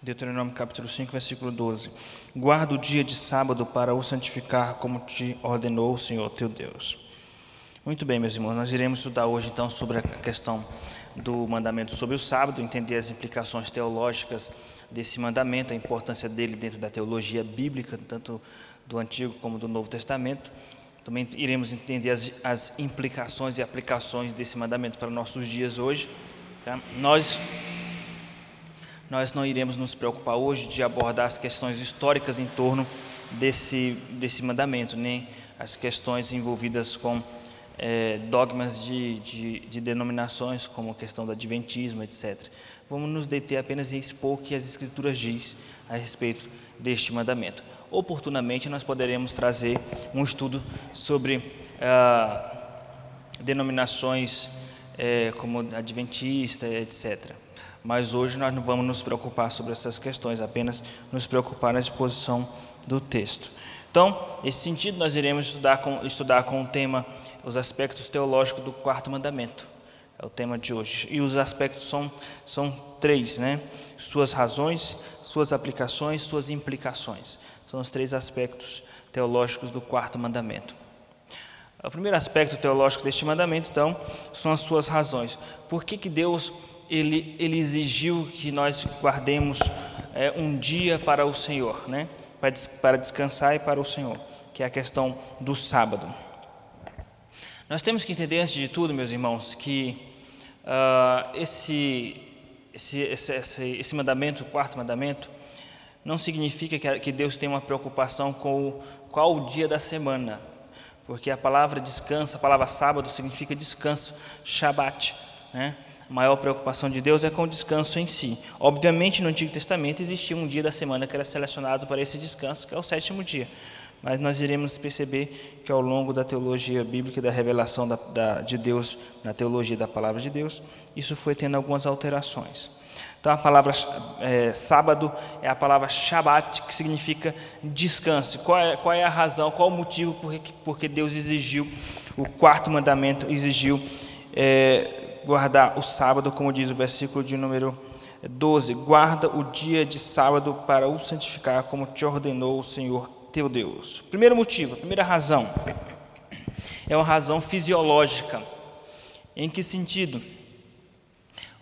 Deuteronômio capítulo 5, versículo 12. Guarda o dia de sábado para o santificar, como te ordenou o Senhor teu Deus. Muito bem, meus irmãos, nós iremos estudar hoje então sobre a questão do mandamento sobre o sábado, entender as implicações teológicas desse mandamento, a importância dele dentro da teologia bíblica, tanto do Antigo como do Novo Testamento. Também iremos entender as, as implicações e aplicações desse mandamento para nossos dias hoje. Tá? Nós nós não iremos nos preocupar hoje de abordar as questões históricas em torno desse, desse mandamento, nem as questões envolvidas com é, dogmas de, de, de, denominações, como a questão do adventismo, etc. Vamos nos deter apenas em expor o que as Escrituras diz a respeito deste mandamento. Oportunamente, nós poderemos trazer um estudo sobre ah, denominações é, como adventista, etc mas hoje nós não vamos nos preocupar sobre essas questões, apenas nos preocupar na exposição do texto. Então, nesse sentido, nós iremos estudar com, estudar com o tema os aspectos teológicos do quarto mandamento. É o tema de hoje. E os aspectos são, são três, né? Suas razões, suas aplicações, suas implicações. São os três aspectos teológicos do quarto mandamento. O primeiro aspecto teológico deste mandamento, então, são as suas razões. Por que, que Deus ele, ele exigiu que nós guardemos é, um dia para o Senhor, né? para, para descansar e para o Senhor, que é a questão do sábado. Nós temos que entender, antes de tudo, meus irmãos, que uh, esse, esse, esse, esse, mandamento, o quarto mandamento, não significa que Deus tem uma preocupação com o, qual o dia da semana, porque a palavra descanso, a palavra sábado significa descanso, Shabat, né? A maior preocupação de Deus é com o descanso em si. Obviamente, no Antigo Testamento existia um dia da semana que era selecionado para esse descanso, que é o sétimo dia. Mas nós iremos perceber que ao longo da teologia bíblica, da revelação da, da, de Deus, na teologia da palavra de Deus, isso foi tendo algumas alterações. Então, a palavra é, sábado é a palavra Shabat, que significa descanso. Qual é, qual é a razão, qual o motivo por que porque Deus exigiu, o quarto mandamento exigiu é, guardar o sábado, como diz o versículo de número 12: Guarda o dia de sábado para o santificar, como te ordenou o Senhor teu Deus. Primeiro motivo, primeira razão, é uma razão fisiológica. Em que sentido?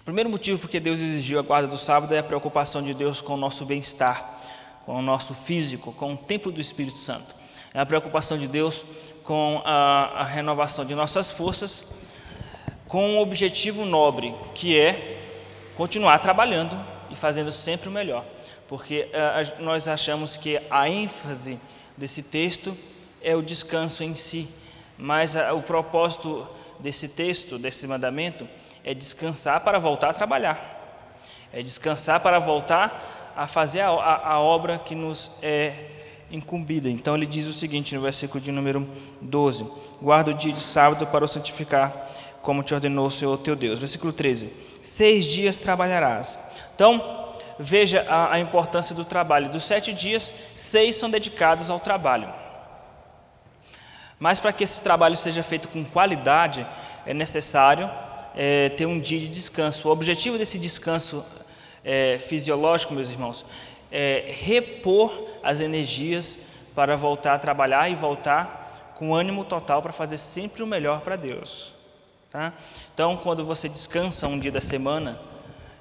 O primeiro motivo porque Deus exigiu a guarda do sábado é a preocupação de Deus com o nosso bem-estar, com o nosso físico, com o templo do Espírito Santo. É a preocupação de Deus com a, a renovação de nossas forças com um objetivo nobre, que é continuar trabalhando e fazendo sempre o melhor. Porque uh, nós achamos que a ênfase desse texto é o descanso em si, mas uh, o propósito desse texto, desse mandamento, é descansar para voltar a trabalhar, é descansar para voltar a fazer a, a, a obra que nos é incumbida. Então ele diz o seguinte no versículo de número 12: Guarda o dia de sábado para o santificar como te ordenou o Senhor teu Deus. Versículo 13: Seis dias trabalharás. Então, veja a, a importância do trabalho. Dos sete dias, seis são dedicados ao trabalho. Mas para que esse trabalho seja feito com qualidade, é necessário é, ter um dia de descanso. O objetivo desse descanso é, fisiológico, meus irmãos, é repor as energias para voltar a trabalhar e voltar com ânimo total para fazer sempre o melhor para Deus. Tá? Então, quando você descansa um dia da semana,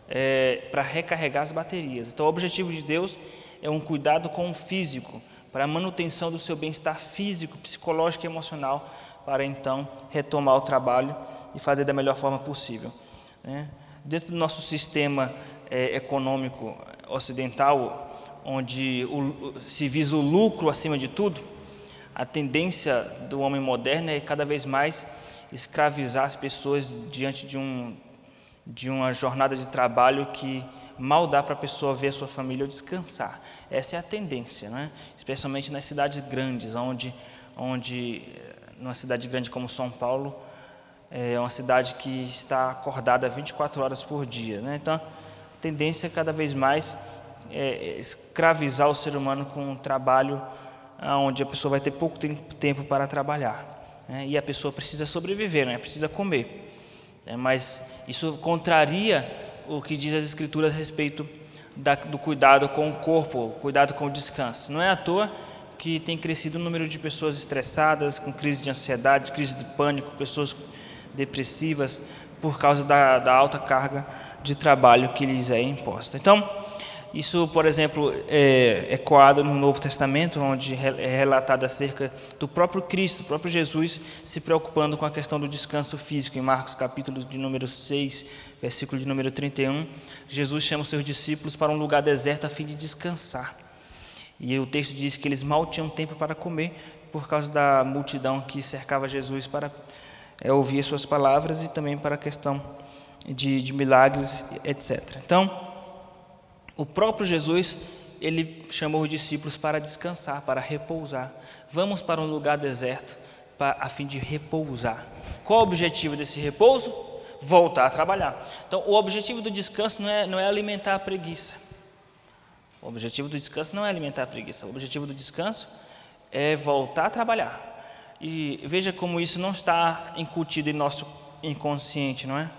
é para recarregar as baterias. Então, o objetivo de Deus é um cuidado com o físico, para a manutenção do seu bem-estar físico, psicológico e emocional, para então retomar o trabalho e fazer da melhor forma possível. Né? Dentro do nosso sistema é, econômico ocidental, onde o, se visa o lucro acima de tudo, a tendência do homem moderno é cada vez mais escravizar as pessoas diante de, um, de uma jornada de trabalho que mal dá para a pessoa ver a sua família ou descansar. Essa é a tendência, né? especialmente nas cidades grandes, onde, onde numa cidade grande como São Paulo, é uma cidade que está acordada 24 horas por dia. Né? Então, a tendência é cada vez mais é escravizar o ser humano com um trabalho onde a pessoa vai ter pouco tempo para trabalhar né, e a pessoa precisa sobreviver, né, precisa comer. É, mas isso contraria o que diz as Escrituras a respeito da, do cuidado com o corpo, cuidado com o descanso. Não é à toa que tem crescido o número de pessoas estressadas, com crise de ansiedade, crise de pânico, pessoas depressivas, por causa da, da alta carga de trabalho que lhes é imposta. Então, isso, por exemplo, é ecoado no Novo Testamento, onde é relatado acerca do próprio Cristo, do próprio Jesus, se preocupando com a questão do descanso físico. Em Marcos, capítulo de número 6, versículo de número 31, Jesus chama os seus discípulos para um lugar deserto a fim de descansar. E o texto diz que eles mal tinham tempo para comer, por causa da multidão que cercava Jesus para é, ouvir suas palavras e também para a questão de, de milagres, etc. Então, o próprio Jesus, ele chamou os discípulos para descansar, para repousar. Vamos para um lugar deserto para, a fim de repousar. Qual o objetivo desse repouso? Voltar a trabalhar. Então, o objetivo do descanso não é, não é alimentar a preguiça. O objetivo do descanso não é alimentar a preguiça. O objetivo do descanso é voltar a trabalhar. E veja como isso não está incutido em nosso inconsciente, não é?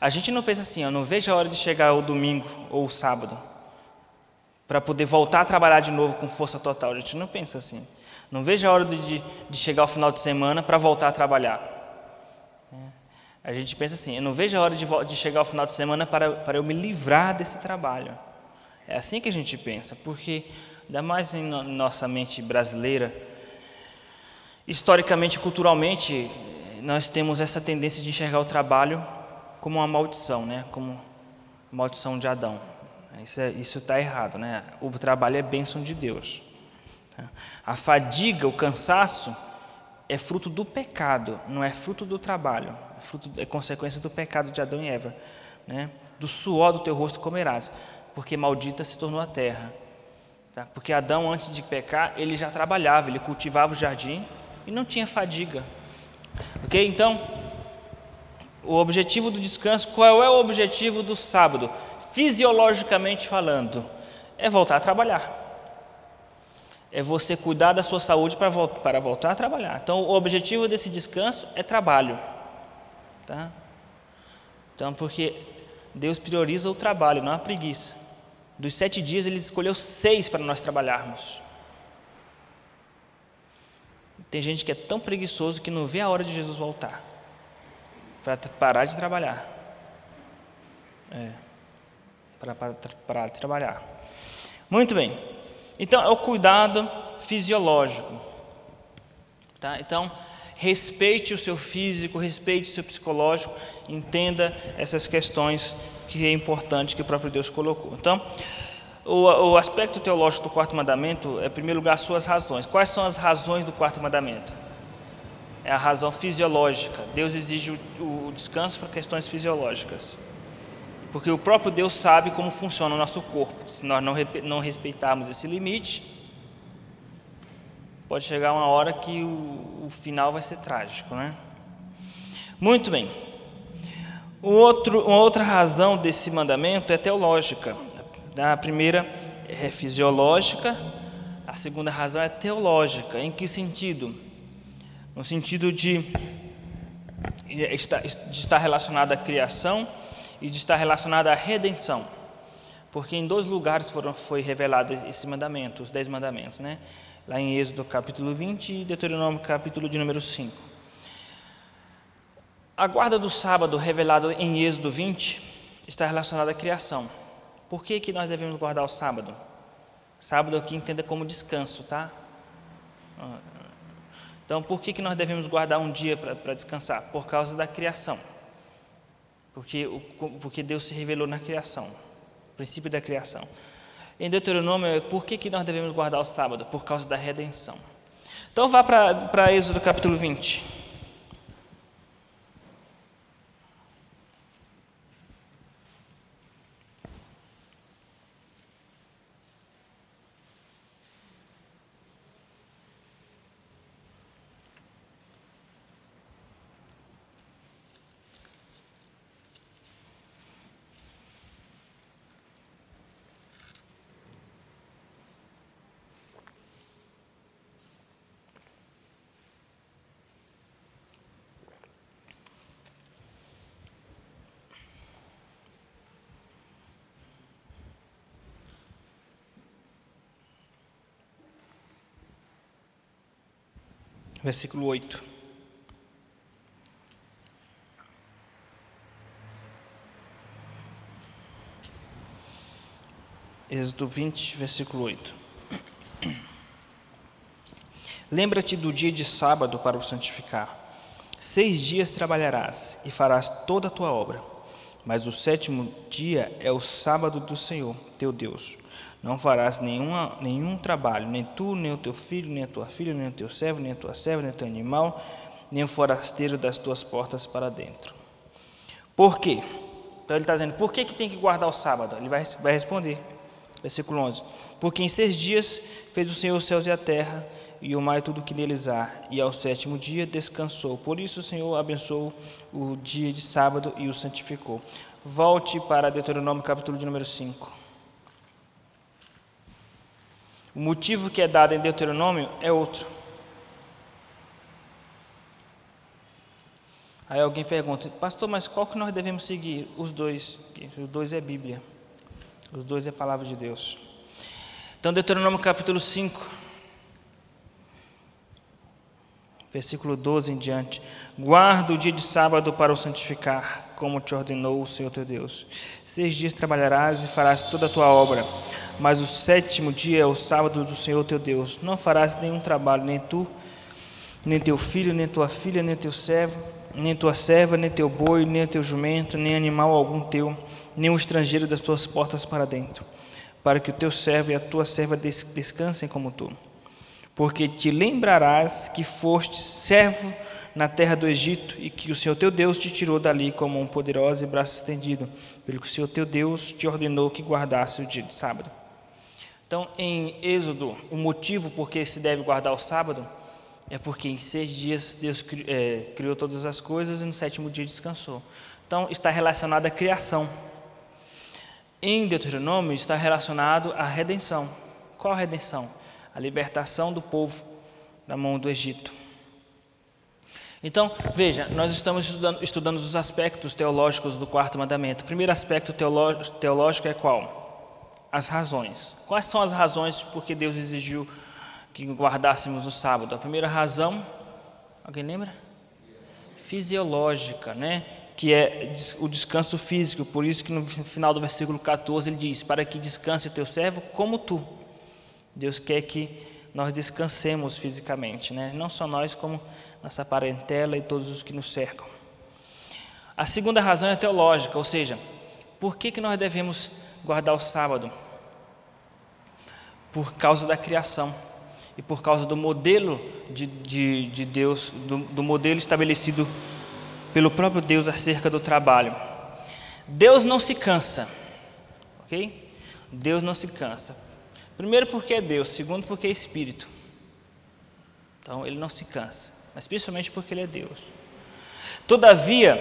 A gente não pensa assim, eu não vejo a hora de chegar o domingo ou o sábado para poder voltar a trabalhar de novo com força total. A gente não pensa assim. Não vejo a hora de, de chegar o final de semana para voltar a trabalhar. É. A gente pensa assim, eu não vejo a hora de, de chegar o final de semana para, para eu me livrar desse trabalho. É assim que a gente pensa, porque, ainda mais em no, nossa mente brasileira, historicamente, culturalmente, nós temos essa tendência de enxergar o trabalho como uma maldição, né? Como maldição de Adão. Isso é, está errado, né? O trabalho é bênção de Deus. Tá? A fadiga, o cansaço é fruto do pecado, não é fruto do trabalho. É, fruto, é consequência do pecado de Adão e Eva, né? Do suor do teu rosto comerás, porque maldita se tornou a terra. Tá? Porque Adão, antes de pecar, ele já trabalhava, ele cultivava o jardim e não tinha fadiga. Ok? Então, o objetivo do descanso, qual é o objetivo do sábado? Fisiologicamente falando, é voltar a trabalhar. É você cuidar da sua saúde para, voltar, para voltar a trabalhar. Então, o objetivo desse descanso é trabalho. Tá? Então, porque Deus prioriza o trabalho, não a preguiça. Dos sete dias, Ele escolheu seis para nós trabalharmos. Tem gente que é tão preguiçoso que não vê a hora de Jesus voltar para parar de trabalhar. É, para de trabalhar. Muito bem. Então, é o cuidado fisiológico. Tá? Então, respeite o seu físico, respeite o seu psicológico, entenda essas questões que é importante que o próprio Deus colocou. Então, o, o aspecto teológico do quarto mandamento é, em primeiro lugar, suas razões. Quais são as razões do quarto mandamento? É a razão fisiológica. Deus exige o, o descanso para questões fisiológicas. Porque o próprio Deus sabe como funciona o nosso corpo. Se nós não, não respeitarmos esse limite, pode chegar uma hora que o, o final vai ser trágico, né? Muito bem. O outro, uma outra razão desse mandamento é teológica. A primeira é fisiológica, a segunda razão é teológica. Em que sentido? No sentido de, de estar relacionado à criação e de estar relacionado à redenção. Porque em dois lugares foram, foi revelado esse mandamento, os dez mandamentos, né? lá em Êxodo capítulo 20 e Deuteronômio capítulo de número 5. A guarda do sábado revelado em Êxodo 20 está relacionada à criação. Por que, que nós devemos guardar o sábado? Sábado aqui entenda como descanso, tá? Então, por que, que nós devemos guardar um dia para descansar? Por causa da criação. Porque, porque Deus se revelou na criação, princípio da criação. Em Deuteronômio, por que, que nós devemos guardar o sábado? Por causa da redenção. Então, vá para Êxodo capítulo 20. Versículo 8. Êxodo 20, versículo 8. Lembra-te do dia de sábado para o santificar. Seis dias trabalharás e farás toda a tua obra, mas o sétimo dia é o sábado do Senhor, teu Deus. Não farás nenhuma, nenhum trabalho, nem tu, nem o teu filho, nem a tua filha, nem o teu servo, nem a tua serva, nem o teu animal, nem o forasteiro das tuas portas para dentro. Por quê? Então ele está dizendo, por que, que tem que guardar o sábado? Ele vai, vai responder. Versículo 11: Porque em seis dias fez o Senhor os céus e a terra, e o mar e tudo que neles há, e ao sétimo dia descansou. Por isso o Senhor abençoou o dia de sábado e o santificou. Volte para Deuteronômio capítulo de número 5. O motivo que é dado em Deuteronômio é outro. Aí alguém pergunta, pastor, mas qual que nós devemos seguir? Os dois. Os dois é Bíblia. Os dois é palavra de Deus. Então, Deuteronômio capítulo 5, versículo 12 em diante. Guarda o dia de sábado para o santificar, como te ordenou o Senhor teu Deus. Seis dias trabalharás e farás toda a tua obra, mas o sétimo dia é o sábado do Senhor teu Deus. Não farás nenhum trabalho, nem tu, nem teu filho, nem tua filha, nem teu servo, nem tua serva, nem teu boi, nem teu jumento, nem animal algum teu nem o estrangeiro das tuas portas para dentro, para que o teu servo e a tua serva descansem como tu. Porque te lembrarás que foste servo na terra do Egito e que o Senhor teu Deus te tirou dali como um poderoso e braço estendido, pelo que o Senhor teu Deus te ordenou que guardasse o dia de sábado. Então, em Êxodo, o motivo por que se deve guardar o sábado é porque em seis dias Deus é, criou todas as coisas e no sétimo dia descansou. Então, está relacionado à criação em Deuteronômio está relacionado à redenção. Qual a redenção? A libertação do povo da mão do Egito. Então, veja, nós estamos estudando, estudando os aspectos teológicos do quarto mandamento. O primeiro aspecto teológico é qual? As razões. Quais são as razões por que Deus exigiu que guardássemos o sábado? A primeira razão, alguém lembra? Fisiológica, né? que é o descanso físico. Por isso que no final do versículo 14 ele diz: "Para que descanse o teu servo como tu". Deus quer que nós descansemos fisicamente, né? Não só nós, como nossa parentela e todos os que nos cercam. A segunda razão é teológica, ou seja, por que que nós devemos guardar o sábado? Por causa da criação e por causa do modelo de, de, de Deus, do, do modelo estabelecido pelo próprio Deus acerca do trabalho. Deus não se cansa, ok? Deus não se cansa. Primeiro, porque é Deus, segundo, porque é Espírito. Então, ele não se cansa, mas principalmente porque ele é Deus. Todavia,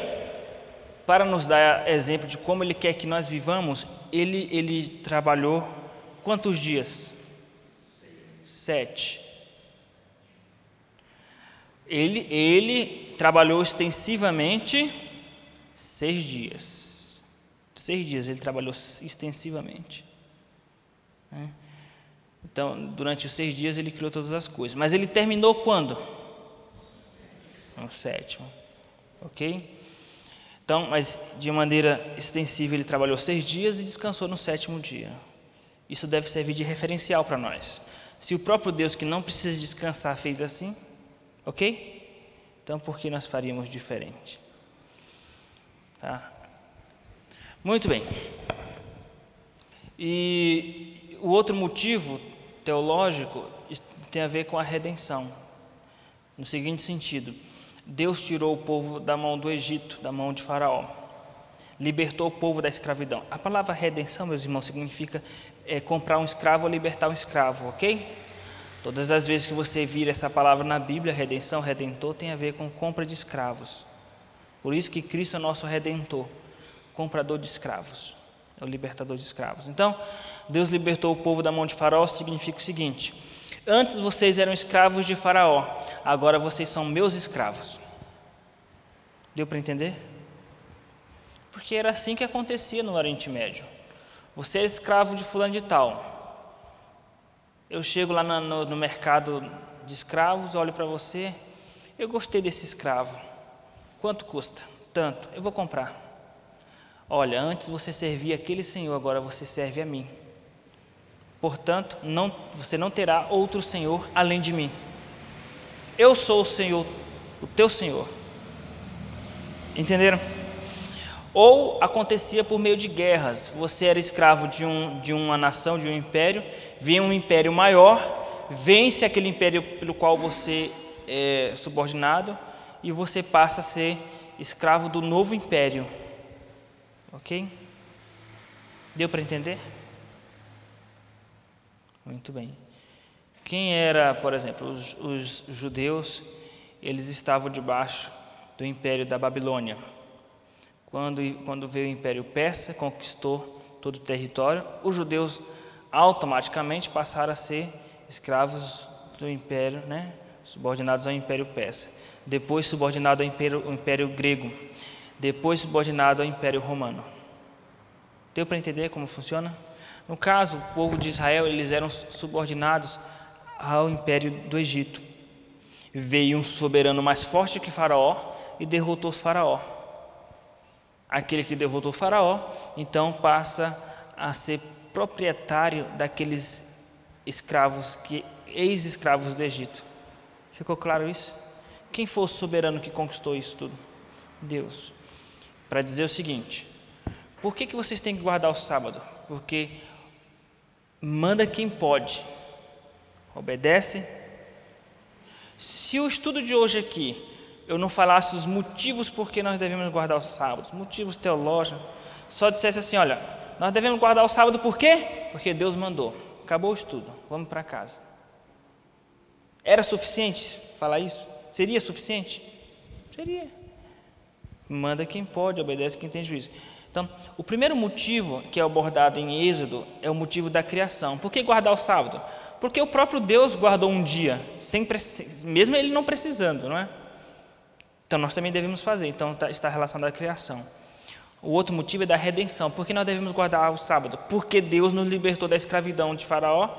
para nos dar exemplo de como ele quer que nós vivamos, ele, ele trabalhou quantos dias? Sete. Ele, ele trabalhou extensivamente seis dias. Seis dias ele trabalhou extensivamente. Né? Então, durante os seis dias ele criou todas as coisas. Mas ele terminou quando? No sétimo. Ok? Então, mas de maneira extensiva ele trabalhou seis dias e descansou no sétimo dia. Isso deve servir de referencial para nós. Se o próprio Deus, que não precisa descansar, fez assim, Ok? Então, por que nós faríamos diferente? Tá? Muito bem. E o outro motivo teológico tem a ver com a redenção. No seguinte sentido: Deus tirou o povo da mão do Egito, da mão de Faraó, libertou o povo da escravidão. A palavra redenção, meus irmãos, significa é, comprar um escravo ou libertar um escravo, ok? Todas as vezes que você vir essa palavra na Bíblia, redenção, redentor, tem a ver com compra de escravos. Por isso que Cristo é nosso redentor, comprador de escravos, é o libertador de escravos. Então, Deus libertou o povo da mão de Faraó, significa o seguinte: antes vocês eram escravos de Faraó, agora vocês são meus escravos. Deu para entender? Porque era assim que acontecia no Oriente Médio. Você é escravo de fulano de tal. Eu chego lá no, no mercado de escravos, olho para você, Eu gostei desse escravo. Quanto custa? Tanto. Eu vou comprar. Olha, antes você servia aquele senhor, agora você serve a mim. Portanto, não, você não terá outro senhor além de mim. Eu sou o Senhor, o teu Senhor. Entenderam? Ou acontecia por meio de guerras. Você era escravo de, um, de uma nação, de um império, vem um império maior, vence aquele império pelo qual você é subordinado e você passa a ser escravo do novo império. Ok? Deu para entender? Muito bem. Quem era, por exemplo, os, os judeus, eles estavam debaixo do império da Babilônia. Quando, quando veio o império persa, conquistou todo o território, os judeus automaticamente passaram a ser escravos do império, né? subordinados ao império persa. Depois subordinado ao império, ao império grego. Depois subordinado ao império romano. Deu para entender como funciona? No caso, o povo de Israel, eles eram subordinados ao império do Egito. Veio um soberano mais forte que Faraó e derrotou Faraó. Aquele que derrotou Faraó, então passa a ser proprietário daqueles escravos que ex-escravos do Egito. Ficou claro isso? Quem foi o soberano que conquistou isso tudo? Deus. Para dizer o seguinte: por que, que vocês têm que guardar o sábado? Porque manda quem pode, obedece. Se o estudo de hoje aqui eu não falasse os motivos por que nós devemos guardar os sábados, motivos teológicos, só dissesse assim: olha, nós devemos guardar o sábado por quê? Porque Deus mandou. Acabou o estudo, vamos para casa. Era suficiente falar isso? Seria suficiente? Seria. Manda quem pode, obedece quem tem juízo. Então, o primeiro motivo que é abordado em Êxodo é o motivo da criação. Por que guardar o sábado? Porque o próprio Deus guardou um dia, sem, mesmo ele não precisando, não é? Então, nós também devemos fazer. Então, tá, está relacionado à criação. O outro motivo é da redenção. Por que nós devemos guardar o sábado? Porque Deus nos libertou da escravidão de Faraó.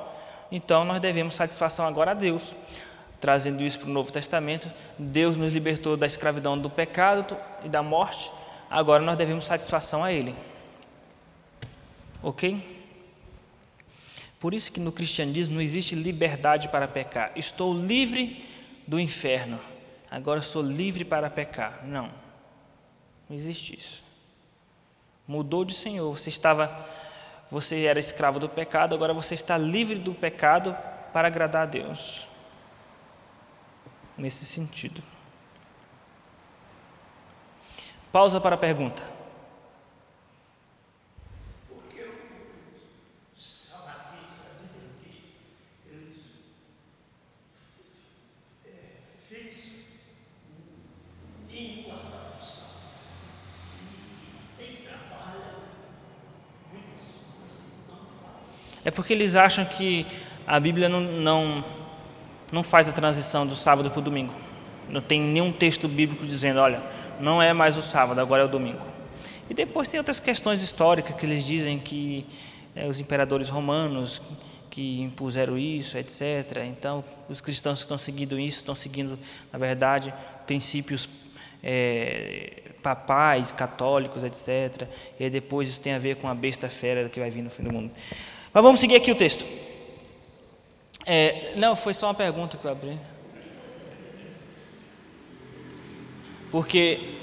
Então, nós devemos satisfação agora a Deus. Trazendo isso para o Novo Testamento, Deus nos libertou da escravidão do pecado e da morte agora nós devemos satisfação a Ele. Ok? Por isso que no cristianismo não existe liberdade para pecar. Estou livre do inferno, agora sou livre para pecar. Não, não existe isso. Mudou de Senhor. Você estava, você era escravo do pecado, agora você está livre do pecado para agradar a Deus. Nesse sentido. Pausa para a pergunta. É porque eles acham que a Bíblia não, não, não faz a transição do sábado para o domingo. Não tem nenhum texto bíblico dizendo, olha, não é mais o sábado, agora é o domingo. E depois tem outras questões históricas que eles dizem que é, os imperadores romanos que impuseram isso, etc. Então, os cristãos que estão seguindo isso estão seguindo, na verdade, princípios é, papais, católicos, etc. E depois isso tem a ver com a besta fera que vai vir no fim do mundo. Mas vamos seguir aqui o texto. É, não, foi só uma pergunta que eu abri. Porque,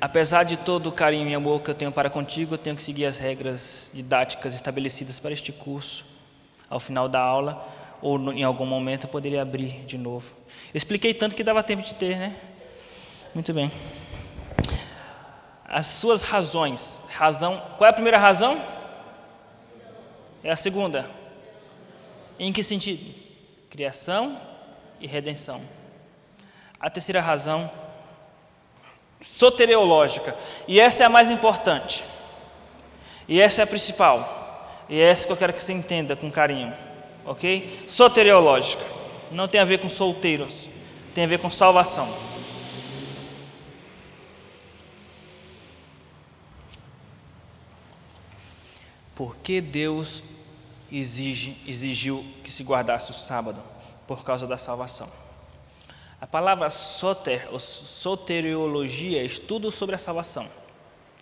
apesar de todo o carinho e amor que eu tenho para contigo, eu tenho que seguir as regras didáticas estabelecidas para este curso. Ao final da aula, ou em algum momento, eu poderia abrir de novo. Eu expliquei tanto que dava tempo de ter, né? Muito bem. As suas razões. Razão. Qual é a primeira razão? É a segunda. Em que sentido? Criação e redenção. A terceira razão soteriológica. E essa é a mais importante. E essa é a principal. E é essa que eu quero que você entenda com carinho. Ok? Soteriológica. Não tem a ver com solteiros. Tem a ver com salvação. Por que Deus exige, exigiu que se guardasse o sábado? Por causa da salvação. A palavra soter, ou soteriologia, é estudo sobre a salvação.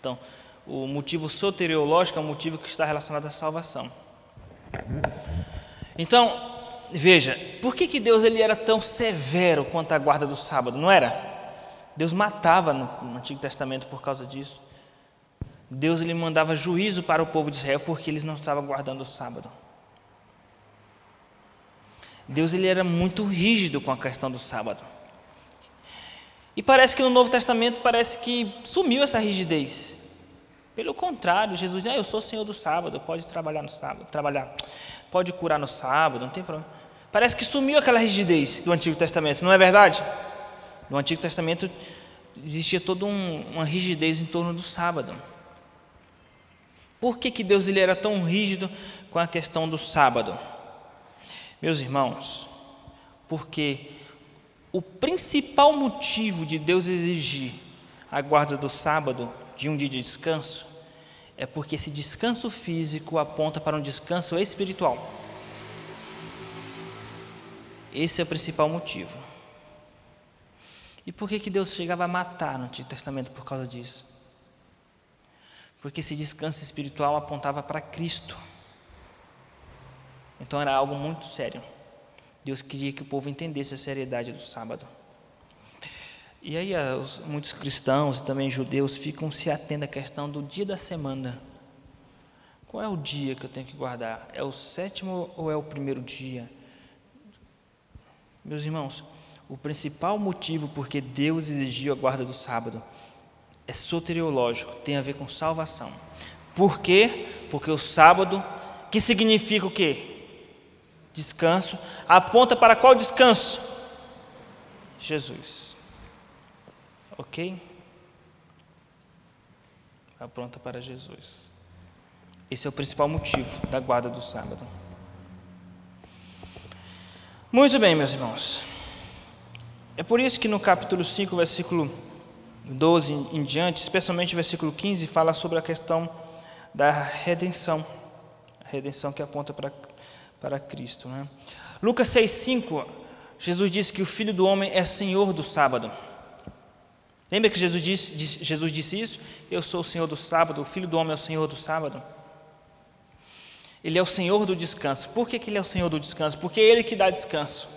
Então, o motivo soteriológico é um motivo que está relacionado à salvação. Então, veja, por que, que Deus ele era tão severo quanto à guarda do sábado? Não era? Deus matava no, no Antigo Testamento por causa disso. Deus ele mandava juízo para o povo de Israel porque eles não estavam guardando o sábado. Deus ele era muito rígido com a questão do sábado. E parece que no Novo Testamento parece que sumiu essa rigidez. Pelo contrário, Jesus diz: ah, "Eu sou o Senhor do sábado, pode trabalhar no sábado, trabalhar, pode curar no sábado, não tem problema". Parece que sumiu aquela rigidez do Antigo Testamento, não é verdade? No Antigo Testamento existia toda um, uma rigidez em torno do sábado. Por que, que Deus ele era tão rígido com a questão do sábado? Meus irmãos, porque o principal motivo de Deus exigir a guarda do sábado, de um dia de descanso, é porque esse descanso físico aponta para um descanso espiritual. Esse é o principal motivo. E por que, que Deus chegava a matar no Antigo Testamento por causa disso? Porque esse descanso espiritual apontava para Cristo. Então era algo muito sério. Deus queria que o povo entendesse a seriedade do sábado. E aí os, muitos cristãos e também judeus ficam se atendo à questão do dia da semana. Qual é o dia que eu tenho que guardar? É o sétimo ou é o primeiro dia? Meus irmãos, o principal motivo porque Deus exigiu a guarda do sábado é soteriológico, tem a ver com salvação. Por quê? Porque o sábado, que significa o quê? Descanso, aponta para qual descanso? Jesus. Ok? Aponta para Jesus. Esse é o principal motivo da guarda do sábado. Muito bem, meus irmãos. É por isso que no capítulo 5, versículo 12 em diante, especialmente versículo 15, fala sobre a questão da redenção, a redenção que aponta para, para Cristo. Né? Lucas 6,5, Jesus disse que o Filho do Homem é Senhor do sábado. Lembra que Jesus disse, Jesus disse isso? Eu sou o Senhor do sábado, o Filho do Homem é o Senhor do sábado. Ele é o Senhor do descanso. Por que, que Ele é o Senhor do descanso? Porque é Ele que dá descanso.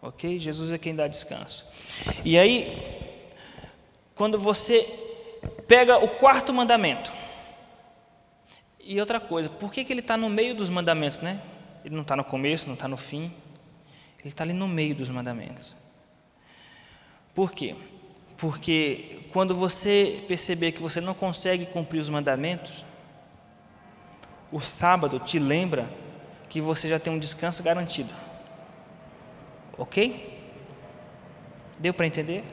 Ok? Jesus é quem dá descanso. E aí, quando você pega o quarto mandamento, e outra coisa, por que, que ele está no meio dos mandamentos, né? Ele não está no começo, não está no fim, ele está ali no meio dos mandamentos. Por quê? Porque quando você perceber que você não consegue cumprir os mandamentos, o sábado te lembra que você já tem um descanso garantido. Ok? Deu para entender?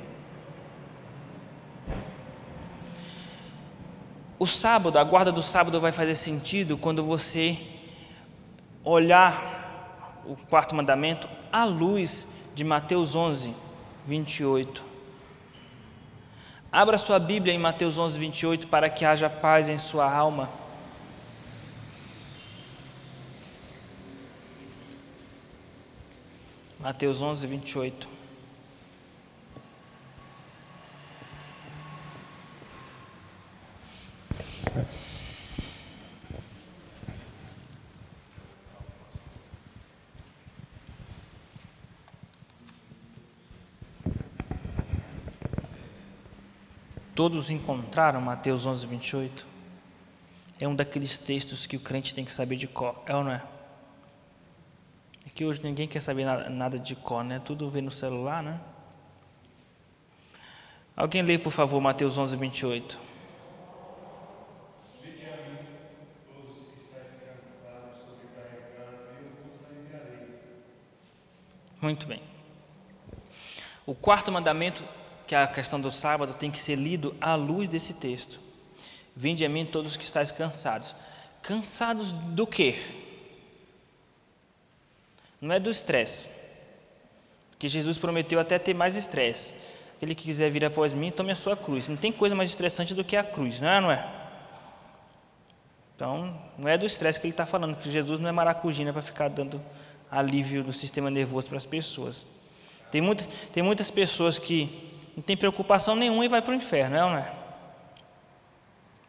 O sábado, a guarda do sábado vai fazer sentido quando você olhar o quarto mandamento à luz de Mateus 11, 28. Abra sua Bíblia em Mateus 11, 28 para que haja paz em sua alma. Mateus 11, 28. Todos encontraram Mateus 11, 28? É um daqueles textos que o crente tem que saber de cor, é ou não é? que hoje ninguém quer saber nada de cor, né? Tudo vê no celular, né? Alguém lê, por favor, Mateus 11, 28. Muito bem. O quarto mandamento, que a questão do sábado, tem que ser lido à luz desse texto. Vinde a mim todos que estáis cansados. Cansados do quê? Não é do estresse. Que Jesus prometeu até ter mais estresse. Aquele que quiser vir após mim, tome a sua cruz. Não tem coisa mais estressante do que a cruz, não é? Não é? Então, não é do estresse que ele está falando, que Jesus não é maracujina para ficar dando alívio do sistema nervoso para as pessoas. Tem, muito, tem muitas pessoas que não têm preocupação nenhuma e vai para o inferno, é ou não é?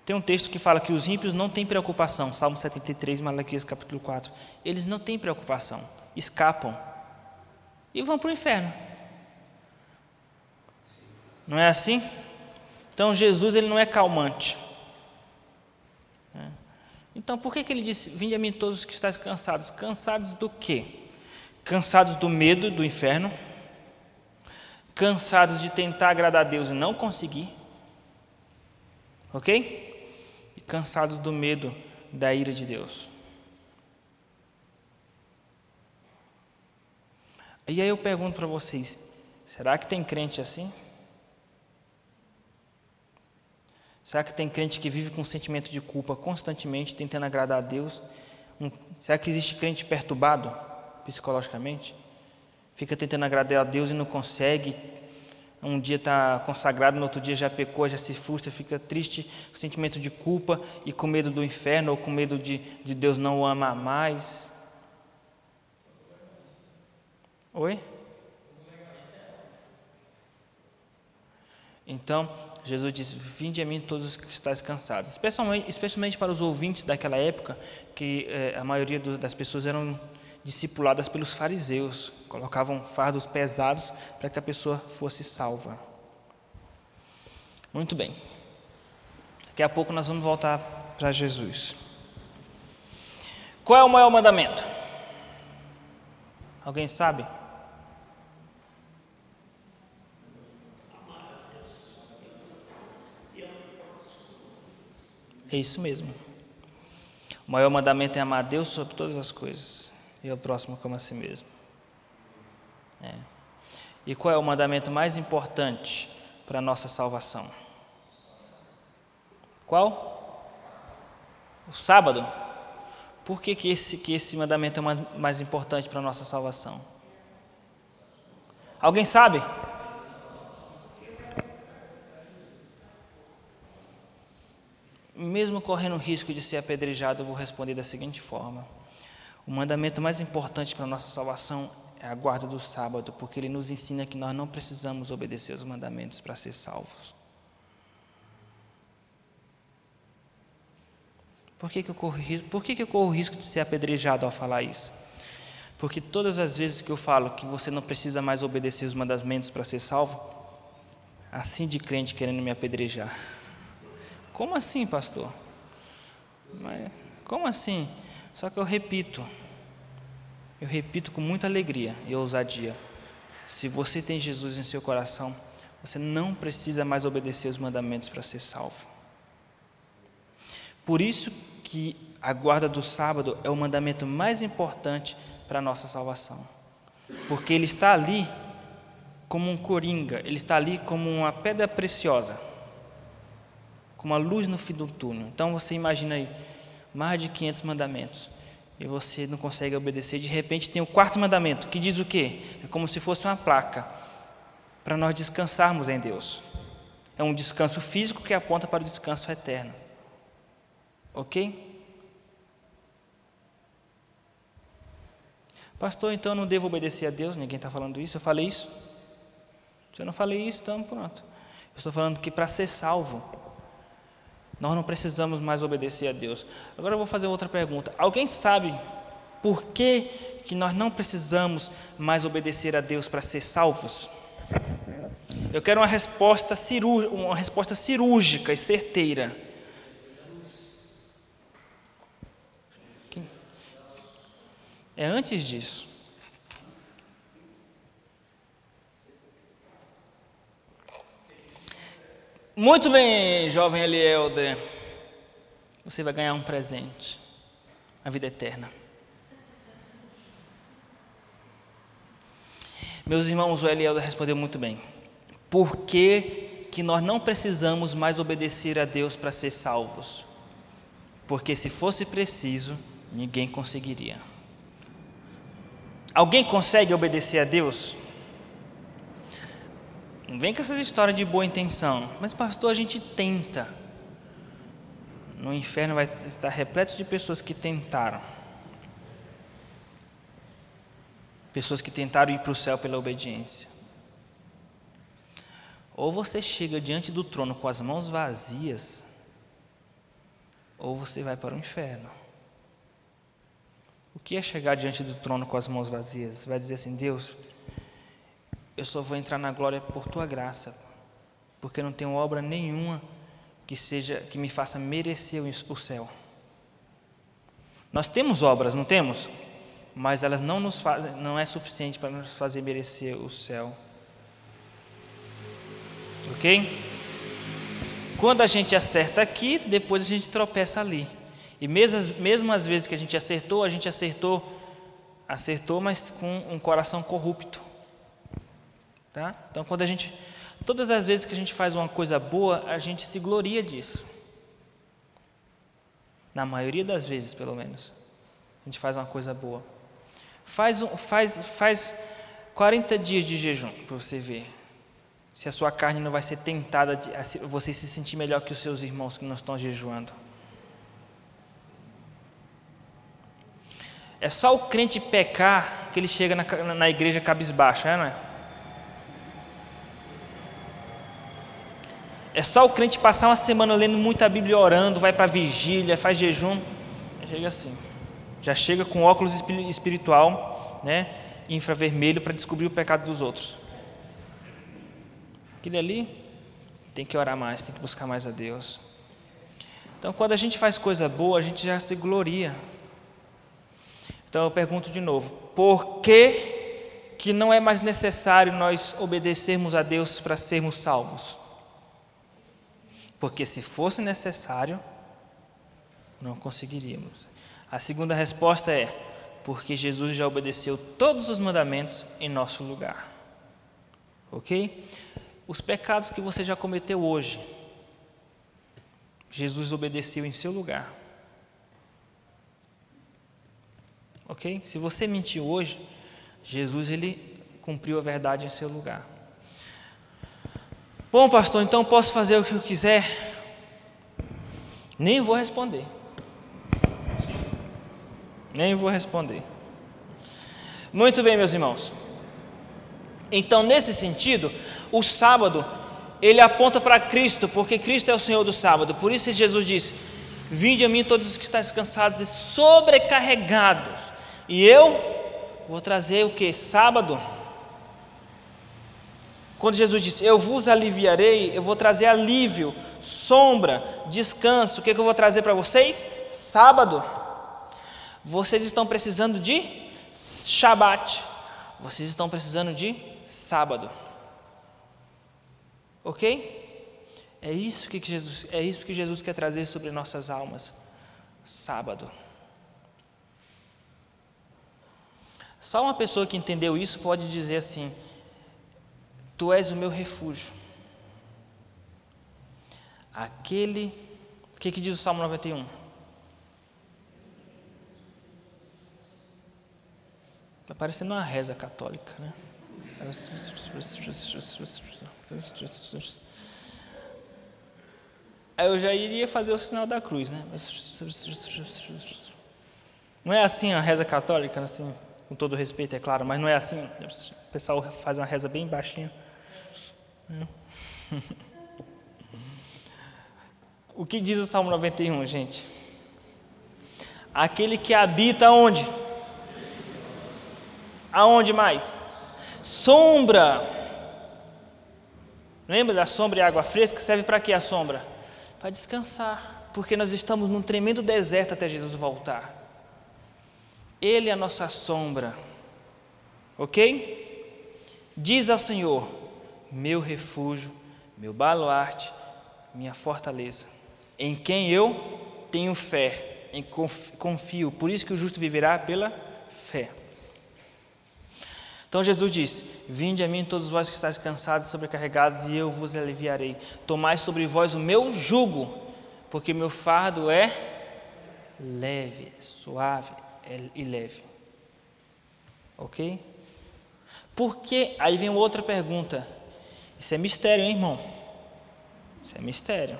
Tem um texto que fala que os ímpios não têm preocupação, Salmo 73, Malaquias capítulo 4. Eles não têm preocupação, escapam e vão para o inferno. Não é assim? Então Jesus ele não é calmante. É. Então por que, que ele disse: Vinde a mim todos os que estáis cansados? Cansados do quê? Cansados do medo do inferno, cansados de tentar agradar a Deus e não conseguir, ok? cansados do medo da ira de Deus. E aí eu pergunto para vocês: será que tem crente assim? Será que tem crente que vive com um sentimento de culpa constantemente, tentando agradar a Deus? Um, será que existe crente perturbado psicologicamente? Fica tentando agradar a Deus e não consegue, um dia está consagrado, no outro dia já pecou, já se frustra, fica triste, com sentimento de culpa e com medo do inferno ou com medo de, de Deus não o amar mais. Oi? Então, Jesus diz: Vinde a mim todos os que estáis cansados. Especialmente, especialmente para os ouvintes daquela época, que eh, a maioria do, das pessoas eram discipuladas pelos fariseus, colocavam fardos pesados para que a pessoa fosse salva. Muito bem. Daqui a pouco nós vamos voltar para Jesus. Qual é o maior mandamento? Alguém sabe? É isso mesmo. O maior mandamento é amar a Deus sobre todas as coisas e o próximo como a si mesmo. É. E qual é o mandamento mais importante para a nossa salvação? Qual? O sábado. Por que, que, esse, que esse mandamento é mais importante para a nossa salvação? Alguém sabe? Mesmo correndo o risco de ser apedrejado, eu vou responder da seguinte forma: o mandamento mais importante para a nossa salvação é a guarda do sábado, porque ele nos ensina que nós não precisamos obedecer os mandamentos para ser salvos. Por que, que, eu corro, por que, que eu corro o risco de ser apedrejado ao falar isso? Porque todas as vezes que eu falo que você não precisa mais obedecer os mandamentos para ser salvo, assim de crente querendo me apedrejar. Como assim, pastor? Mas, como assim? Só que eu repito, eu repito com muita alegria e ousadia: se você tem Jesus em seu coração, você não precisa mais obedecer os mandamentos para ser salvo. Por isso que a guarda do sábado é o mandamento mais importante para a nossa salvação. Porque ele está ali como um coringa, ele está ali como uma pedra preciosa, como a luz no fim do túnel. Então você imagina aí, mais de 500 mandamentos e você não consegue obedecer, de repente tem o quarto mandamento, que diz o quê? É como se fosse uma placa para nós descansarmos em Deus. É um descanso físico que aponta para o descanso eterno. Ok? Pastor, então eu não devo obedecer a Deus? Ninguém está falando isso. Eu falei isso? Se eu não falei isso, então pronto. Eu estou falando que para ser salvo, nós não precisamos mais obedecer a Deus. Agora eu vou fazer outra pergunta. Alguém sabe por que, que nós não precisamos mais obedecer a Deus para ser salvos? Eu quero uma resposta, cirúrgica, uma resposta cirúrgica e certeira. É antes disso. Muito bem, jovem Elielder. Você vai ganhar um presente, a vida eterna. Meus irmãos, o Elielder respondeu muito bem. Por que, que nós não precisamos mais obedecer a Deus para ser salvos? Porque se fosse preciso, ninguém conseguiria. Alguém consegue obedecer a Deus? Não vem com essas histórias de boa intenção. Mas, pastor, a gente tenta. No inferno vai estar repleto de pessoas que tentaram. Pessoas que tentaram ir para o céu pela obediência. Ou você chega diante do trono com as mãos vazias, ou você vai para o inferno. O que é chegar diante do trono com as mãos vazias? Vai dizer assim: Deus, eu só vou entrar na glória por tua graça, porque não tenho obra nenhuma que seja que me faça merecer o céu. Nós temos obras, não temos? Mas elas não nos fazem, não é suficiente para nos fazer merecer o céu. OK? Quando a gente acerta aqui, depois a gente tropeça ali. E mesmo, mesmo as vezes que a gente acertou, a gente acertou, acertou, mas com um coração corrupto. Tá? Então, quando a gente, todas as vezes que a gente faz uma coisa boa, a gente se gloria disso. Na maioria das vezes, pelo menos, a gente faz uma coisa boa. Faz, faz, faz 40 dias de jejum para você ver se a sua carne não vai ser tentada de você se sentir melhor que os seus irmãos que não estão jejuando. É só o crente pecar que ele chega na, na igreja cabisbaixo, é, não é? É só o crente passar uma semana lendo muita Bíblia, orando, vai para vigília, faz jejum, chega assim. Já chega com óculos espiritual, né, infravermelho para descobrir o pecado dos outros. Aquele ali tem que orar mais, tem que buscar mais a Deus. Então, quando a gente faz coisa boa, a gente já se gloria. Então eu pergunto de novo: por que, que não é mais necessário nós obedecermos a Deus para sermos salvos? Porque se fosse necessário, não conseguiríamos. A segunda resposta é: porque Jesus já obedeceu todos os mandamentos em nosso lugar. Ok? Os pecados que você já cometeu hoje, Jesus obedeceu em seu lugar. Ok? Se você mentiu hoje, Jesus ele cumpriu a verdade em seu lugar. Bom, pastor, então posso fazer o que eu quiser? Nem vou responder. Nem vou responder. Muito bem, meus irmãos. Então, nesse sentido, o sábado ele aponta para Cristo, porque Cristo é o Senhor do sábado. Por isso Jesus disse: Vinde a mim todos os que estáis cansados e sobrecarregados, e eu vou trazer o que? Sábado quando Jesus disse: Eu vos aliviarei, eu vou trazer alívio, sombra, descanso. O que, é que eu vou trazer para vocês? Sábado. Vocês estão precisando de Shabat. Vocês estão precisando de sábado. Ok? É isso que Jesus, é isso que Jesus quer trazer sobre nossas almas. Sábado. Só uma pessoa que entendeu isso pode dizer assim: Tu és o meu refúgio. Aquele. O que, que diz o Salmo 91? Está parecendo uma reza católica, né? Aí eu já iria fazer o sinal da cruz, né? Não é assim a reza católica, assim, com todo respeito, é claro, mas não é assim. O pessoal faz uma reza bem baixinha. o que diz o Salmo 91, gente? Aquele que habita onde? Aonde mais? Sombra. Lembra da sombra e água fresca? Serve para que a sombra? Para descansar, porque nós estamos num tremendo deserto até Jesus voltar. Ele é a nossa sombra. Ok? Diz ao Senhor: meu refúgio, meu baluarte, minha fortaleza, em quem eu tenho fé, em confio. Por isso que o justo viverá pela fé. Então Jesus disse: Vinde a mim todos vós que estáis cansados e sobrecarregados, e eu vos aliviarei. Tomai sobre vós o meu jugo, porque meu fardo é leve, suave e leve. Ok? Porque, aí vem outra pergunta: isso é mistério, hein, irmão? Isso é mistério.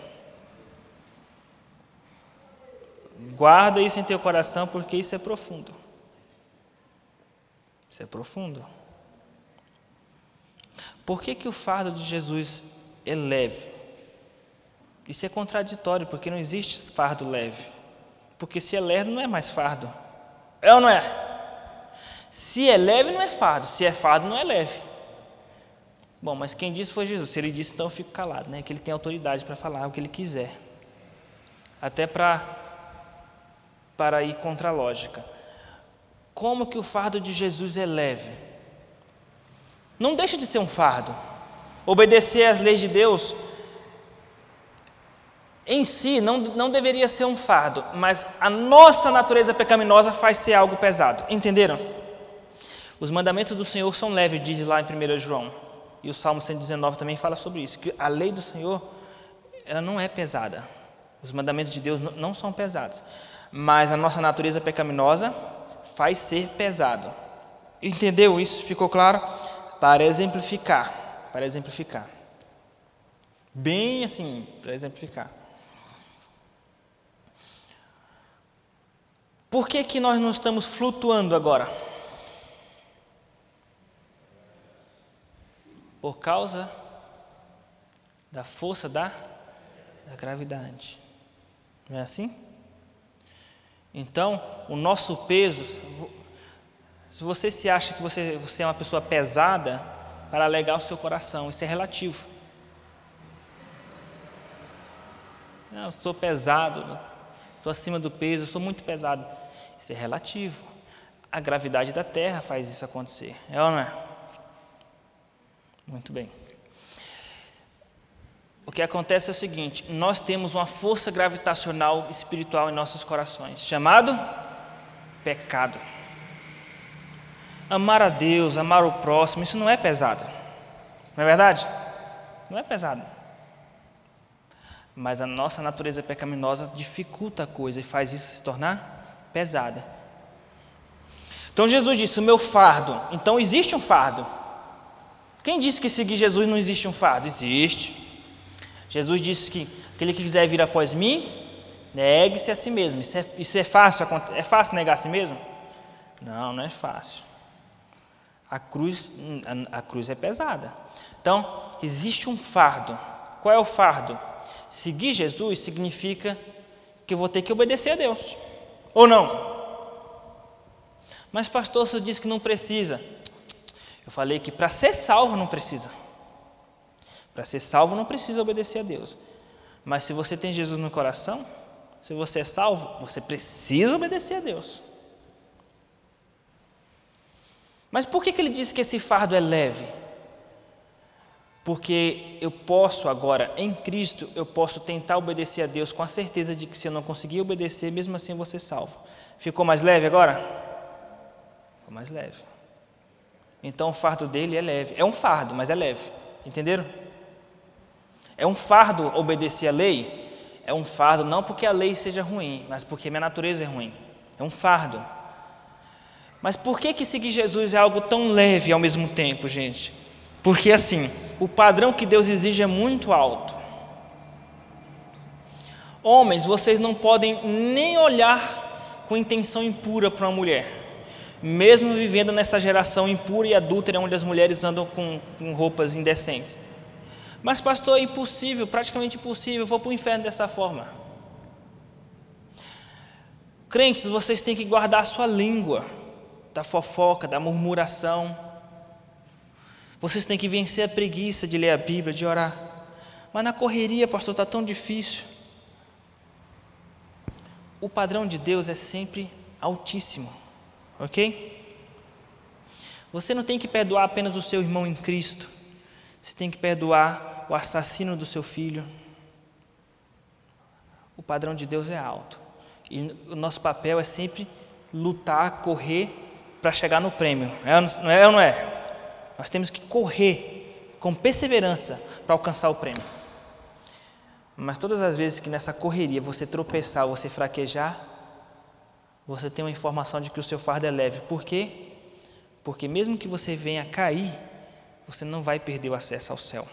Guarda isso em teu coração, porque isso é profundo. Isso é profundo. Por que, que o fardo de Jesus é leve? Isso é contraditório, porque não existe fardo leve. Porque se é leve, não é mais fardo. É ou não é? Se é leve, não é fardo. Se é fardo, não é leve. Bom, mas quem disse foi Jesus. Se ele disse, então eu fico calado, né? Que ele tem autoridade para falar o que ele quiser. Até para para ir contra a lógica. Como que o fardo de Jesus é leve? Não deixa de ser um fardo. Obedecer às leis de Deus em si não, não deveria ser um fardo, mas a nossa natureza pecaminosa faz ser algo pesado. Entenderam? Os mandamentos do Senhor são leves, diz lá em 1 João. E o Salmo 119 também fala sobre isso, que a lei do Senhor ela não é pesada. Os mandamentos de Deus não são pesados, mas a nossa natureza pecaminosa faz ser pesado. Entendeu isso? Ficou claro? Para exemplificar, para exemplificar. Bem assim, para exemplificar. Por que, que nós não estamos flutuando agora? Por causa da força da, da gravidade. Não é assim? Então, o nosso peso, se você se acha que você, você é uma pessoa pesada, para alegar o seu coração, isso é relativo. Não, eu sou pesado, estou acima do peso, eu sou muito pesado. Isso é relativo. A gravidade da Terra faz isso acontecer. É ou não é? Muito bem. O que acontece é o seguinte: nós temos uma força gravitacional espiritual em nossos corações, chamado pecado. Amar a Deus, amar o próximo, isso não é pesado. Não é verdade? Não é pesado. Mas a nossa natureza pecaminosa dificulta a coisa e faz isso se tornar pesada. Então Jesus disse: O meu fardo. Então existe um fardo. Quem disse que seguir Jesus não existe um fardo? Existe. Jesus disse que aquele que quiser vir após mim, negue-se a si mesmo. Isso é, isso é fácil? É fácil negar a si mesmo? Não, não é fácil. A cruz, a, a cruz é pesada. Então, existe um fardo. Qual é o fardo? Seguir Jesus significa que eu vou ter que obedecer a Deus. Ou não? Mas, pastor, você disse que não precisa. Eu falei que para ser salvo não precisa. Para ser salvo não precisa obedecer a Deus. Mas se você tem Jesus no coração, se você é salvo, você precisa obedecer a Deus. Mas por que, que ele disse que esse fardo é leve? Porque eu posso agora, em Cristo, eu posso tentar obedecer a Deus com a certeza de que se eu não conseguir obedecer, mesmo assim eu vou ser salvo. Ficou mais leve agora? Ficou mais leve. Então o fardo dele é leve. É um fardo, mas é leve. Entenderam? É um fardo obedecer a lei. É um fardo não porque a lei seja ruim, mas porque minha natureza é ruim. É um fardo. Mas por que que seguir Jesus é algo tão leve ao mesmo tempo, gente? Porque assim, o padrão que Deus exige é muito alto. Homens, vocês não podem nem olhar com intenção impura para uma mulher, mesmo vivendo nessa geração impura e adúltera onde as mulheres andam com, com roupas indecentes. Mas, pastor, é impossível, praticamente impossível, eu vou para o inferno dessa forma. Crentes, vocês têm que guardar a sua língua da fofoca, da murmuração, vocês têm que vencer a preguiça de ler a Bíblia, de orar. Mas na correria, pastor, está tão difícil. O padrão de Deus é sempre altíssimo, ok? Você não tem que perdoar apenas o seu irmão em Cristo, você tem que perdoar o assassino do seu filho. O padrão de Deus é alto e o nosso papel é sempre lutar, correr para chegar no prêmio, é, não é ou não é? Nós temos que correr com perseverança para alcançar o prêmio. Mas todas as vezes que nessa correria você tropeçar, você fraquejar, você tem uma informação de que o seu fardo é leve. Por quê? Porque mesmo que você venha cair, você não vai perder o acesso ao céu.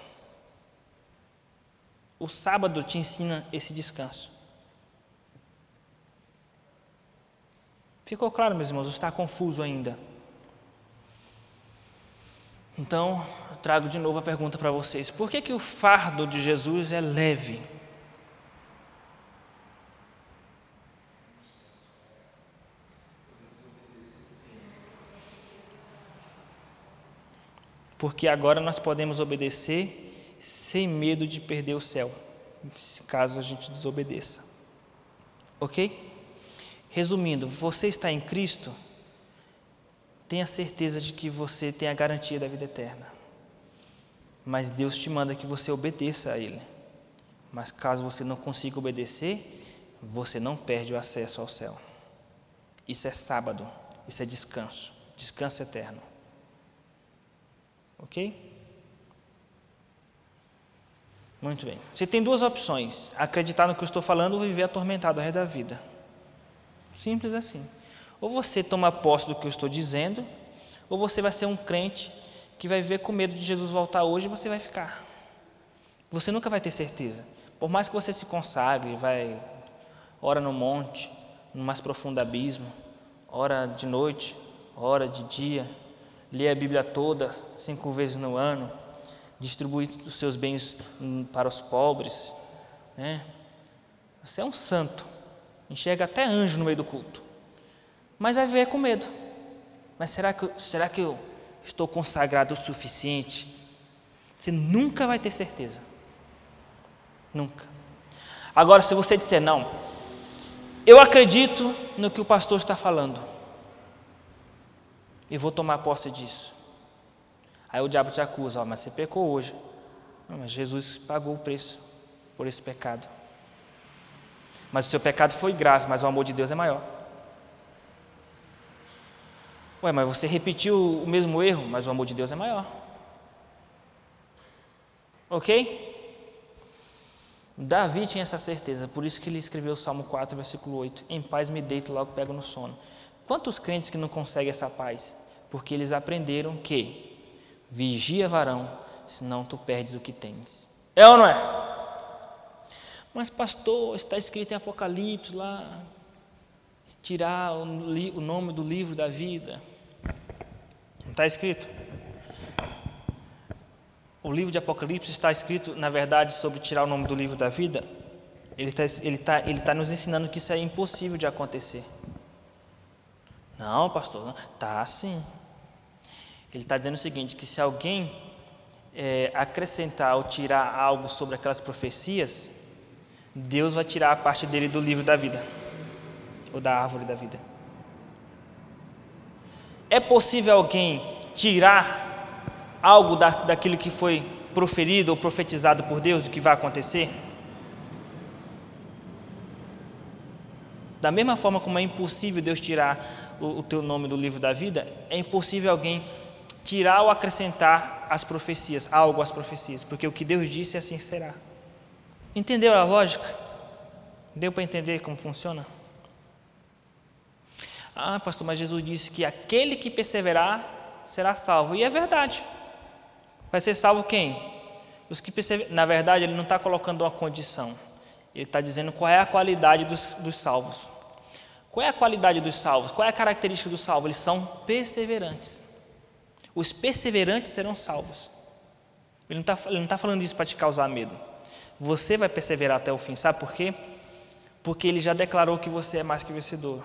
O sábado te ensina esse descanso. Ficou claro, meus irmãos? Está confuso ainda? Então, trago de novo a pergunta para vocês: por que, que o fardo de Jesus é leve? Porque agora nós podemos obedecer sem medo de perder o céu, caso a gente desobedeça. Ok? Resumindo, você está em Cristo, tenha certeza de que você tem a garantia da vida eterna. Mas Deus te manda que você obedeça a Ele. Mas caso você não consiga obedecer, você não perde o acesso ao céu. Isso é sábado, isso é descanso, descanso eterno. Ok? Muito bem. Você tem duas opções: acreditar no que eu estou falando ou viver atormentado ao resto da vida. Simples assim. Ou você toma posse do que eu estou dizendo, ou você vai ser um crente que vai viver com medo de Jesus voltar hoje e você vai ficar. Você nunca vai ter certeza. Por mais que você se consagre, vai ora no monte, no mais profundo abismo, ora de noite, ora de dia, lê a Bíblia toda cinco vezes no ano, distribui os seus bens hum, para os pobres, né? Você é um santo, enxerga até anjo no meio do culto, mas vai viver com medo. Mas será que, será que eu estou consagrado o suficiente? Você nunca vai ter certeza. Nunca. Agora, se você disser não, eu acredito no que o pastor está falando, e vou tomar posse disso. Aí o diabo te acusa, ó, mas você pecou hoje. Não, mas Jesus pagou o preço por esse pecado. Mas o seu pecado foi grave, mas o amor de Deus é maior. Ué, mas você repetiu o mesmo erro, mas o amor de Deus é maior. Ok? Davi tinha essa certeza, por isso que ele escreveu o Salmo 4, versículo 8: Em paz me deito, logo pego no sono. Quantos crentes que não conseguem essa paz? Porque eles aprenderam que vigia varão, senão tu perdes o que tens. É ou não é? Mas, pastor, está escrito em Apocalipse lá, tirar o, o nome do livro da vida. Não está escrito? O livro de Apocalipse está escrito, na verdade, sobre tirar o nome do livro da vida. Ele está, ele está, ele está nos ensinando que isso é impossível de acontecer. Não, pastor, não. tá sim. Ele está dizendo o seguinte: que se alguém é, acrescentar ou tirar algo sobre aquelas profecias, Deus vai tirar a parte dele do livro da vida, ou da árvore da vida. É possível alguém tirar algo da, daquilo que foi proferido ou profetizado por Deus, o que vai acontecer? Da mesma forma como é impossível Deus tirar o, o teu nome do livro da vida, é impossível alguém tirar ou acrescentar as profecias, algo às profecias, porque o que Deus disse assim será. Entendeu a lógica? Deu para entender como funciona? Ah, pastor, mas Jesus disse que aquele que perseverar será salvo. E é verdade. Vai ser salvo quem? Os que perseveram. Na verdade, ele não está colocando uma condição. Ele está dizendo qual é a qualidade dos, dos salvos. Qual é a qualidade dos salvos? Qual é a característica dos salvos? Eles são perseverantes. Os perseverantes serão salvos. Ele não está tá falando isso para te causar medo. Você vai perseverar até o fim, sabe por quê? Porque ele já declarou que você é mais que vencedor.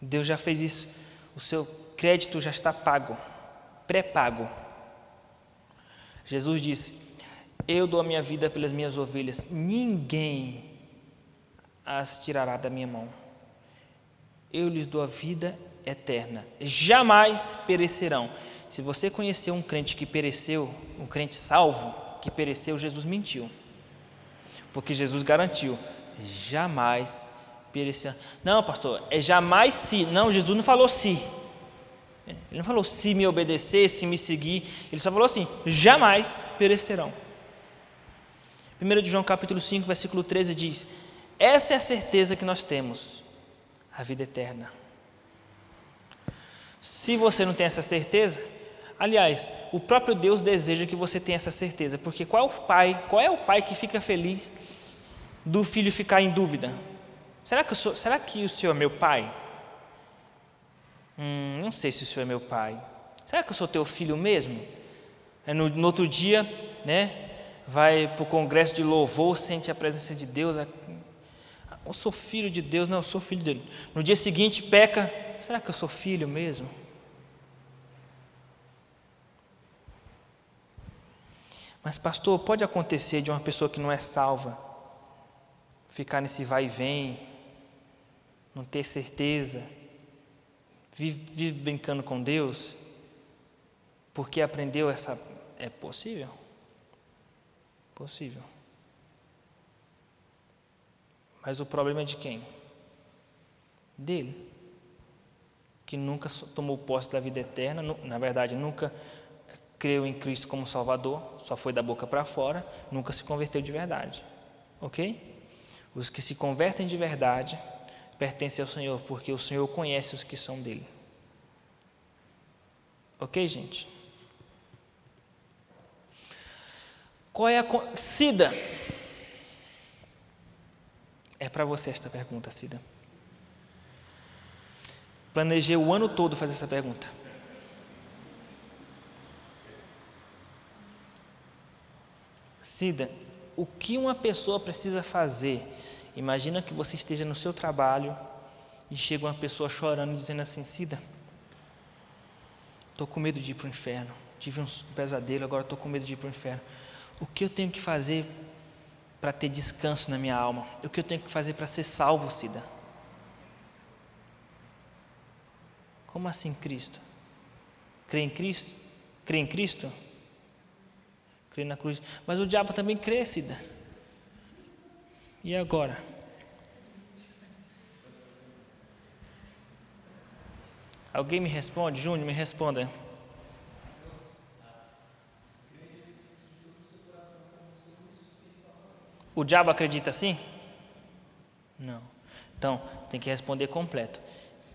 Deus já fez isso. O seu crédito já está pago, pré-pago. Jesus disse: Eu dou a minha vida pelas minhas ovelhas, ninguém as tirará da minha mão. Eu lhes dou a vida eterna, jamais perecerão. Se você conhecer um crente que pereceu, um crente salvo, que pereceu, Jesus mentiu. Porque Jesus garantiu: jamais perecerá. Não, pastor, é jamais se. Não, Jesus não falou se. Ele não falou se me obedecer, se me seguir. Ele só falou assim: jamais perecerão. 1 de João capítulo 5, versículo 13 diz: Essa é a certeza que nós temos, a vida eterna. Se você não tem essa certeza, Aliás, o próprio Deus deseja que você tenha essa certeza, porque qual é o pai, qual é o pai que fica feliz do filho ficar em dúvida? Será que, sou, será que o Senhor é meu pai? Hum, não sei se o Senhor é meu pai. Será que eu sou teu filho mesmo? É no, no outro dia, né? Vai para o congresso de louvor, sente a presença de Deus. Eu sou filho de Deus, não, eu sou filho dele. No dia seguinte, peca. Será que eu sou filho mesmo? Mas, pastor, pode acontecer de uma pessoa que não é salva ficar nesse vai e vem, não ter certeza, vive, vive brincando com Deus, porque aprendeu essa. É possível? Possível. Mas o problema é de quem? Dele. Que nunca tomou posse da vida eterna, na verdade, nunca creu em Cristo como Salvador, só foi da boca para fora, nunca se converteu de verdade. Ok? Os que se convertem de verdade pertencem ao Senhor, porque o Senhor conhece os que são dele. Ok, gente? Qual é a. Cida. É para você esta pergunta, Cida. Planejei o ano todo fazer essa pergunta. Cida, o que uma pessoa precisa fazer? Imagina que você esteja no seu trabalho e chega uma pessoa chorando dizendo assim: Cida, estou com medo de ir para o inferno. Tive um pesadelo, agora estou com medo de ir para o inferno. O que eu tenho que fazer para ter descanso na minha alma? O que eu tenho que fazer para ser salvo, Cida? Como assim Cristo? Crê em Cristo? Crê em Cristo? crê na cruz. Mas o diabo também crê, Cida. E agora? Alguém me responde? Júnior, me responda. O diabo acredita assim? Não. Então, tem que responder completo.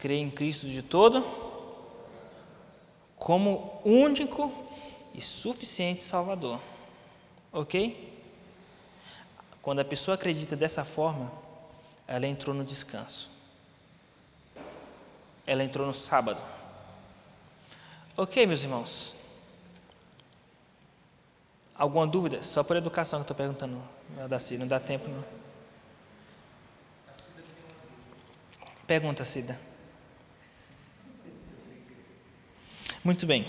Crê em Cristo de todo, como único e suficiente Salvador. Ok? Quando a pessoa acredita dessa forma, ela entrou no descanso. Ela entrou no sábado. Ok, meus irmãos? Alguma dúvida? Só por educação que eu estou perguntando, Daci, não dá tempo não. Pergunta, Cida. Muito bem.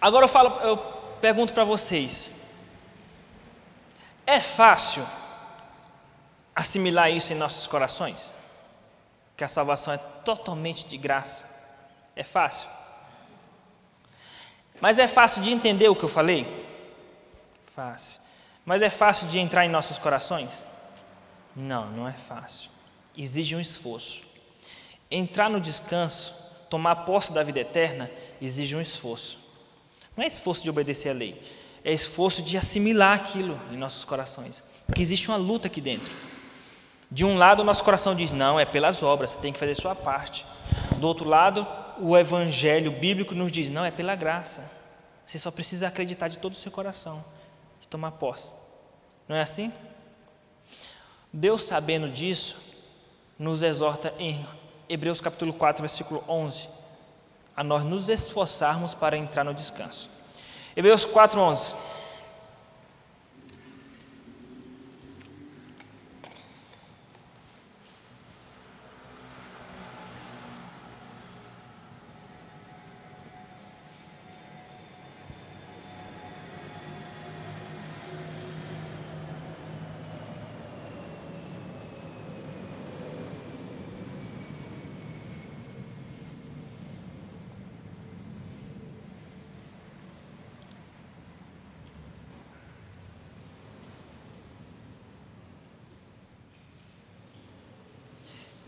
Agora eu falo, eu pergunto para vocês: é fácil assimilar isso em nossos corações? Que a salvação é totalmente de graça? É fácil? Mas é fácil de entender o que eu falei? Fácil. Mas é fácil de entrar em nossos corações? Não, não é fácil. Exige um esforço. Entrar no descanso, tomar posse da vida eterna, exige um esforço. Não é esforço de obedecer a lei, é esforço de assimilar aquilo em nossos corações. Porque existe uma luta aqui dentro. De um lado, o nosso coração diz: não, é pelas obras, você tem que fazer sua parte. Do outro lado, o evangelho bíblico nos diz: não, é pela graça. Você só precisa acreditar de todo o seu coração, de tomar posse. Não é assim? Deus, sabendo disso, nos exorta em Hebreus capítulo 4, versículo 11 a nós nos esforçarmos para entrar no descanso. Hebreus 4:11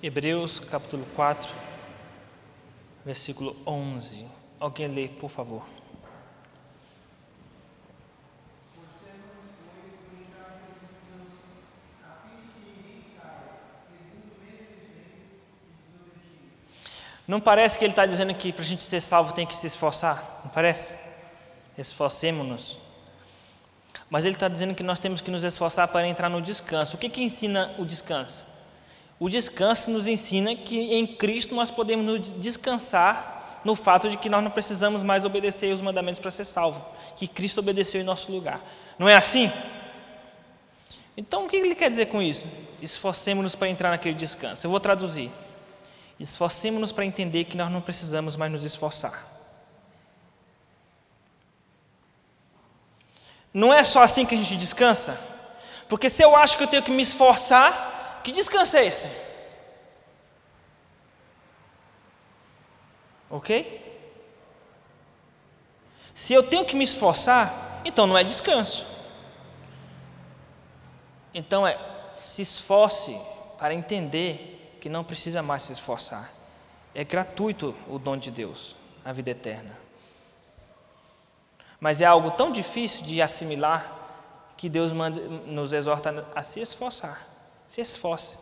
Hebreus capítulo 4, versículo 11. Alguém lê, por favor. Não parece que ele está dizendo que para a gente ser salvo tem que se esforçar? Não parece? Esforcemos-nos. Mas ele está dizendo que nós temos que nos esforçar para entrar no descanso. O que, que ensina o descanso? O descanso nos ensina que em Cristo nós podemos descansar no fato de que nós não precisamos mais obedecer os mandamentos para ser salvo, que Cristo obedeceu em nosso lugar. Não é assim? Então, o que ele quer dizer com isso? Esforcemos-nos para entrar naquele descanso. Eu vou traduzir. Esforcemos-nos para entender que nós não precisamos mais nos esforçar. Não é só assim que a gente descansa? Porque se eu acho que eu tenho que me esforçar, que descanso é esse? Ok? Se eu tenho que me esforçar, então não é descanso. Então é se esforce para entender que não precisa mais se esforçar. É gratuito o dom de Deus, a vida eterna. Mas é algo tão difícil de assimilar que Deus manda, nos exorta a se esforçar. Se esforce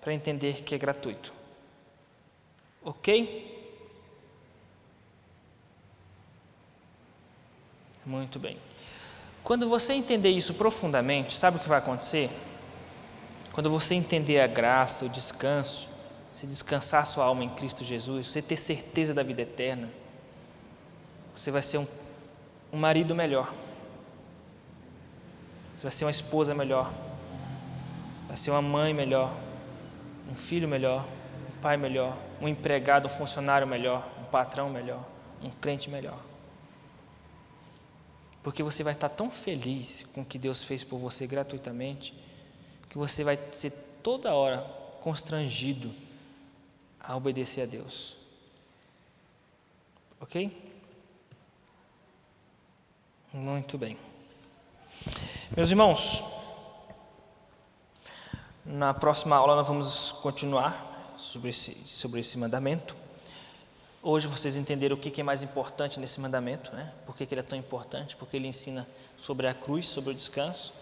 para entender que é gratuito. Ok? Muito bem. Quando você entender isso profundamente, sabe o que vai acontecer? Quando você entender a graça, o descanso, se descansar sua alma em Cristo Jesus, você ter certeza da vida eterna, você vai ser um, um marido melhor, você vai ser uma esposa melhor, vai ser uma mãe melhor, um filho melhor, um pai melhor, um empregado, um funcionário melhor, um patrão melhor, um crente melhor. Porque você vai estar tão feliz com o que Deus fez por você gratuitamente, que você vai ser toda hora constrangido a obedecer a Deus. Ok? Muito bem. Meus irmãos, na próxima aula nós vamos continuar sobre esse, sobre esse mandamento. Hoje vocês entenderam o que é mais importante nesse mandamento, né? por que ele é tão importante, porque ele ensina sobre a cruz, sobre o descanso.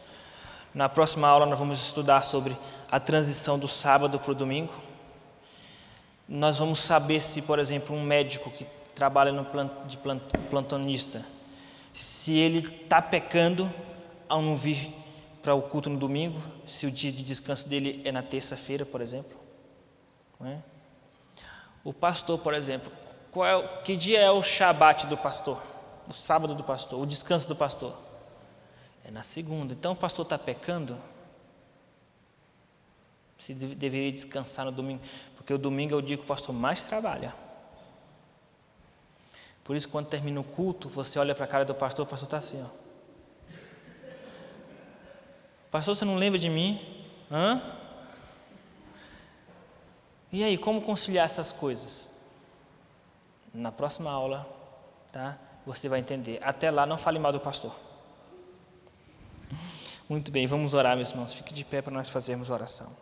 Na próxima aula nós vamos estudar sobre a transição do sábado para o domingo. Nós vamos saber se, por exemplo, um médico que trabalha no plant, de plant, plantonista, se ele está pecando ao não vir para o culto no domingo, se o dia de descanso dele é na terça-feira, por exemplo. É? O pastor, por exemplo, é, que dia é o Shabat do pastor? O sábado do pastor, o descanso do pastor? É na segunda. Então o pastor está pecando? Se deveria descansar no domingo, porque o domingo é o dia que o pastor mais trabalha. Por isso, quando termina o culto, você olha para a cara do pastor, o pastor está assim, ó. Pastor, você não lembra de mim? Hã? E aí, como conciliar essas coisas? Na próxima aula, tá? Você vai entender. Até lá, não fale mal do pastor. Muito bem, vamos orar, meus irmãos. Fique de pé para nós fazermos oração.